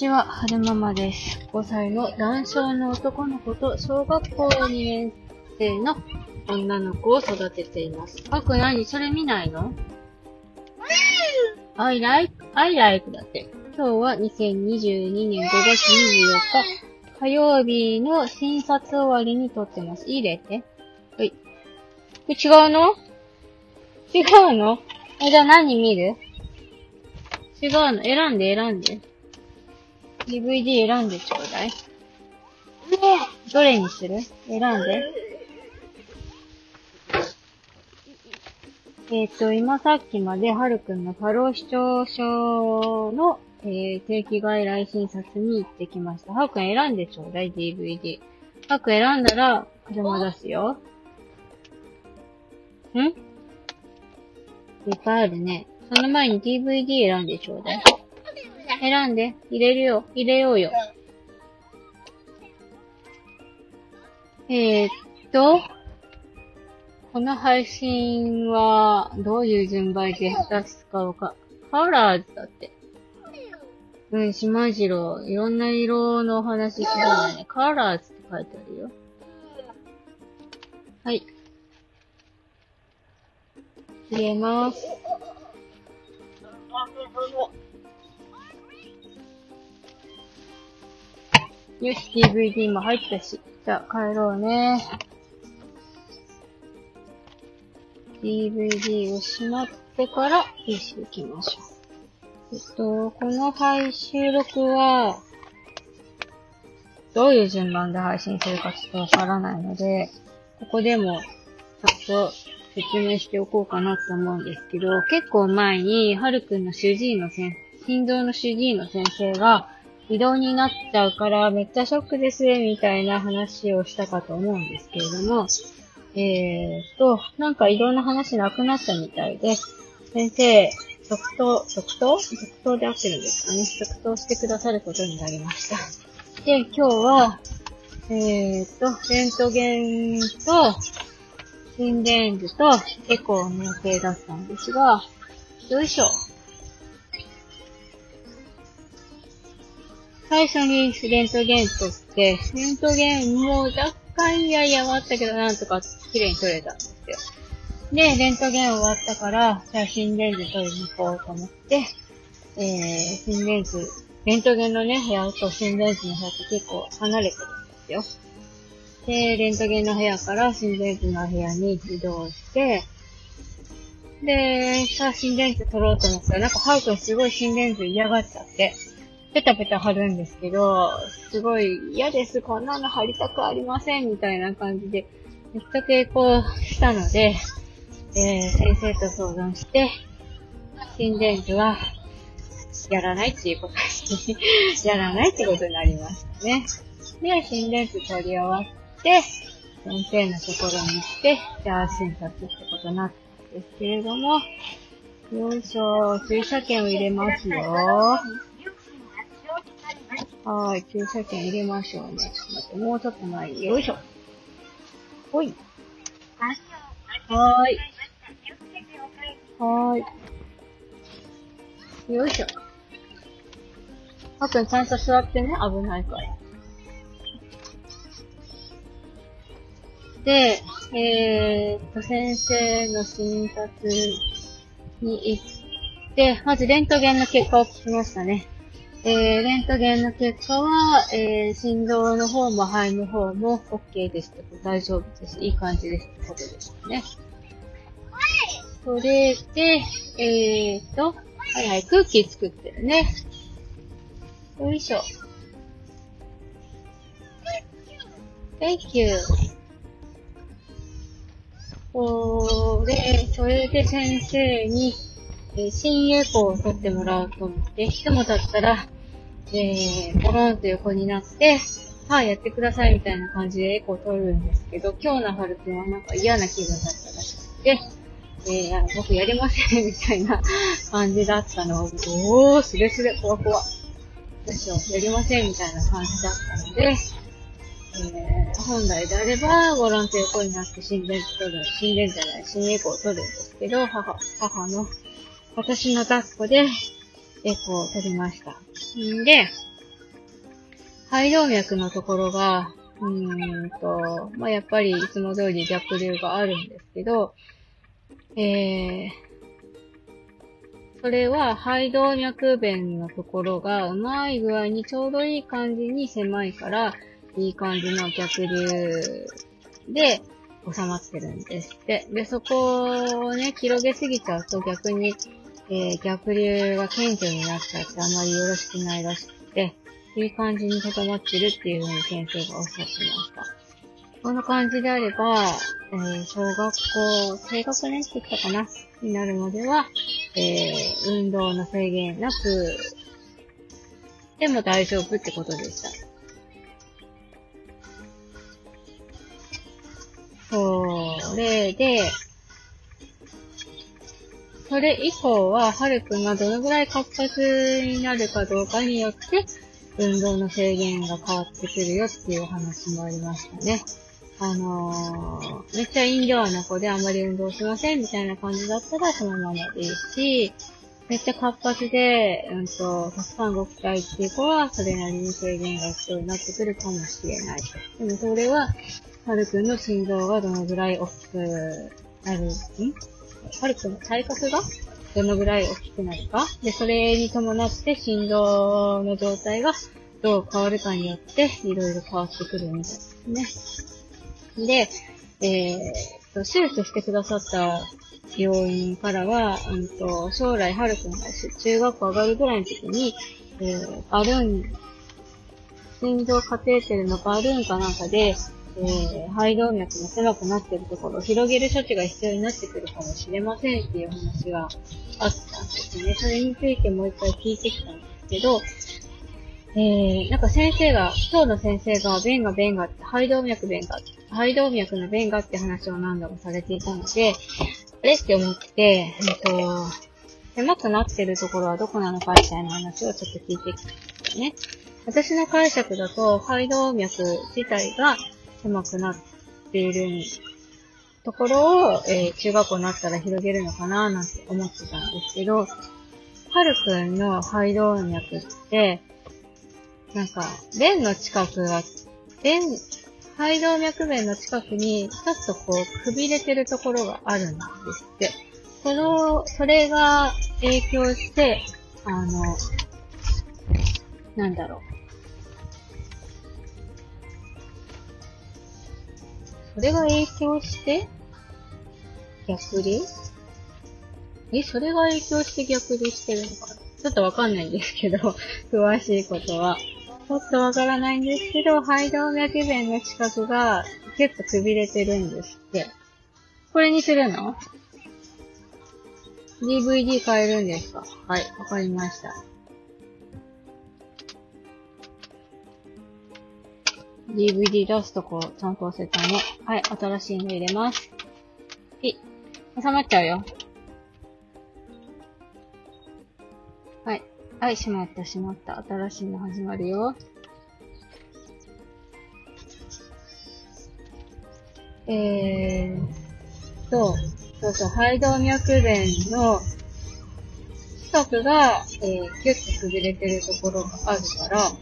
ちは、はるままです。5歳の男性の男の子と小学校2年生の女の子を育てています。あく何？それ見ないの ?I like, I like だって。今日は2022年5月24日、火曜日の診察終わりに撮ってます。入れて。はい。これ違うの？違うの？あ、じゃあ何見る？違うの選んで選んで。DVD 選んでちょうだい。どれにする？選んで。えっ、と、今さっきまで、はるくんの過労死症症の、えー定期外来診察に行ってきました。はるくん選んでちょうだい、DVD。はるくん選んだら、車出すよ。ん？いっぱいあるね。その前に DVD 選んでちょうだい。選んで。入れるよ。入れようよ。えー、っと、この配信は、どういう順番で出すかわか、カラーズだって。うん、しまじろう。いろんな色のお話するんだね。カラーズって書いてあるよ。はい。入れます。よし、DVD も入ったし。じゃあ、帰ろうね。DVD をしまってから、PC 行きましょう。えっと、この配収録は、どういう順番で配信するかちょっとわからないので、ここでも、ちょっと説明しておこうかなと思うんですけど、結構前に、はるくんの主治医の先生心臓の主治医の先生が、移動になっちゃうからめっちゃショックです、みたいな話をしたかと思うんですけれども、えーと、なんか移動の話なくなったみたいで、先生、続投、続投続投で合ってるんですかね。続投してくださることになりました。で、今日は、えーと、レントゲンと、心電図とエコーの予定だったんですが、よいしょ。最初にレントゲン撮って、レントゲンも若干いやいやはあったけど、なんとか綺麗に撮れたんですよ。で、レントゲン終わったから、じゃあ心電図取りに行こうと思って、えー、心電図、レントゲンのね、部屋と心電図の部屋って結構離れてるんですよ。で、レントゲンの部屋から心電図の部屋に移動して、で、さあ心電図取ろうと思ったら、なんかハウ君すごい心電図嫌がっちゃって、ペタペタ貼るんですけど、すごい嫌です、こんなの貼りたくありません、みたいな感じで、めっちゃ抵抗したので、えー、先生と相談して、心電図は、やらないっていうことに、やらないってことになりましたね。で、心電図取り終わって、先生のところに行って、じゃあ診察ってことになったんですけれども、よいしょ、注射券を入れますよ。はい、注射券入れましょうね。ちょっと待って、もうちょっと前に、よいしょ。ほい。はーい。はーい。よいしょ。あくん、ちゃんと座ってね、危ないから。で、えーと、先生の診察に行って、まずレントゲンの結果を聞きましたね。えー、レントゲンの結果は、えー、心臓の方も肺の方も OK です、大丈夫です。いい感じですってことですね。それで、えーと、はいはい、クッキー作ってるね。よいしょ。Thank you. これ、それで先生に、えー、新エコーを取ってもらおうと思って、いつもだったら、えー、ポロンと横になって、はい、やってくださいみたいな感じでエコー取るんですけど、今日の春くんはなんか嫌な気分だったらしくて、えー、僕やりませんみたいな感じだったのを、おー、すれすれ、怖怖。どうしよう、やりませんみたいな感じだったので、えー、本来であれば、ボランティア横になって心電図取る、心電図じゃない、心エコーを取るんですけど、母、母の、私の抱っこで、エコーを取りました。んで、肺動脈のところが、うーんと、まあ、やっぱりいつも通り逆流があるんですけど、えー、それは肺動脈弁のところがうまい具合にちょうどいい感じに狭いから、いい感じの逆流で収まってるんですって。で、そこをね、広げすぎちゃうと逆に、えー、逆流が顕著になっちゃってあまりよろしくないらしくて、いい感じに固まってるっていうふうに先生がおっしゃってました。こんな感じであれば、えー、小学校、低学年って言ったかなになるまでは、えー、運動の制限なく、でも大丈夫ってことでした。それで、それ以降は、はるくんがどのぐらい活発になるかどうかによって、運動の制限が変わってくるよっていうお話もありましたね。あのー、めっちゃインドアな子であんまり運動しませんみたいな感じだったらそのままでいいし、めっちゃ活発で、うんと、たくさん動きたいっていう子は、それなりに制限が必要になってくるかもしれない。でもそれは、はるくんの心臓がどのぐらい大きくなる、ん？はるくんの体格がどのぐらい大きくなるか。で、それに伴って心臓の状態がどう変わるかによって、いろいろ変わってくるみたいですね。で、えー、と、手術してくださった病院からは、うんと、将来、はるくんが中学校上がるぐらいの時に、えー、バルーン、心臓カテーテルのバルーンかなんかで、えー、肺動脈が狭くなってるところを広げる処置が必要になってくるかもしれませんっていう話があったんですね。それについてもう一回聞いてきたんですけど、えー、なんか先生が、今日の先生が、弁が弁が、肺動脈弁が、肺動脈の弁がって話を何度もされていたので、あれって思って、えっ、と、狭くなってるところはどこなのかみたいな話をちょっと聞いてきたんですよね。私の解釈だと、肺動脈自体が狭くなっているところを、えー、中学校になったら広げるのかななんて思ってたんですけど、はるくんの肺動脈って、なんか、弁の近くが、弁、肺動脈弁の近くに、ちょっとこう、くびれてるところがあるんですって。その、それが影響して、あの、なんだろう。それが影響して逆流？え、それが影響して逆流してるのかな？ちょっとわかんないんですけど、詳しいことは。ちょっとわからないんですけど、肺動脈弁の近くが結構くびれてるんですって。これにするの ?DVD 変えるんですか？はい、わかりました。DVD 出すとこちゃんと忘れたね。はい、新しいの入れます。い、収まっちゃうよ。はい、はいしまった、しまった。新しいの始まるよ。えーと、そうそう、肺動脈弁の近くが、えー、キュッとくびれてるところがあるから、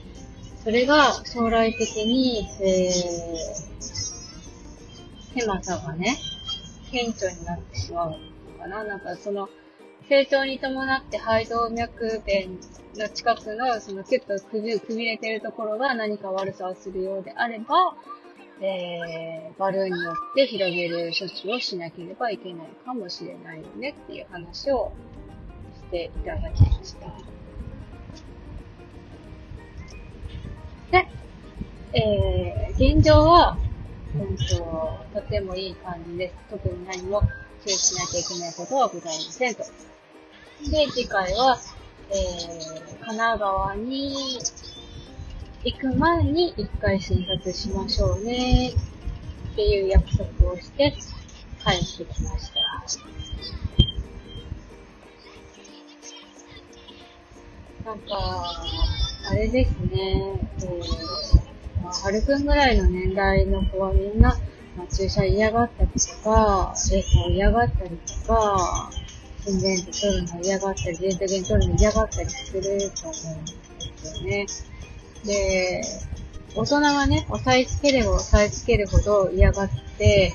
それが将来的に、えー、狭さがね、顕著になってしまうのかな。なんかその、成長に伴って肺動脈弁の近くの、そのキュッとくびくびれてるところが何か悪さをするようであれば、えー、バルーンによって広げる処置をしなければいけないかもしれないよねっていう話をしていただきました。で、えー、現状は、うんと、とてもいい感じです。特に何も注意しなきゃいけないことはございませんと。で、次回は、えー、神奈川に行く前に一回診察しましょうねっていう約束をして帰ってきました。なんか、あれですね、えー、まあ、はるくんぐらいの年代の子はみんな、まあ、注射嫌がったりとか、レーを嫌がったりとか、心電図取るの嫌がったり、レントゲン取るの嫌がったりすると思うんですよね。で、大人がね、押さえつければ押さえつけるほど嫌がって、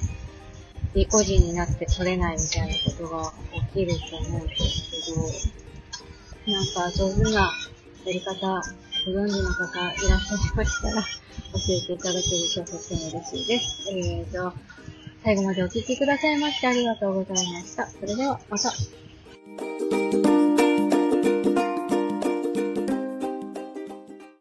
意固人になって取れないみたいなことが起きると思うんですけど、なんか上手なやり方、ご存知の方いらっしゃいましたら、教えていただけるととっても嬉しいです。えーと、最後までお聴きくださいましてありがとうございました。それではまた。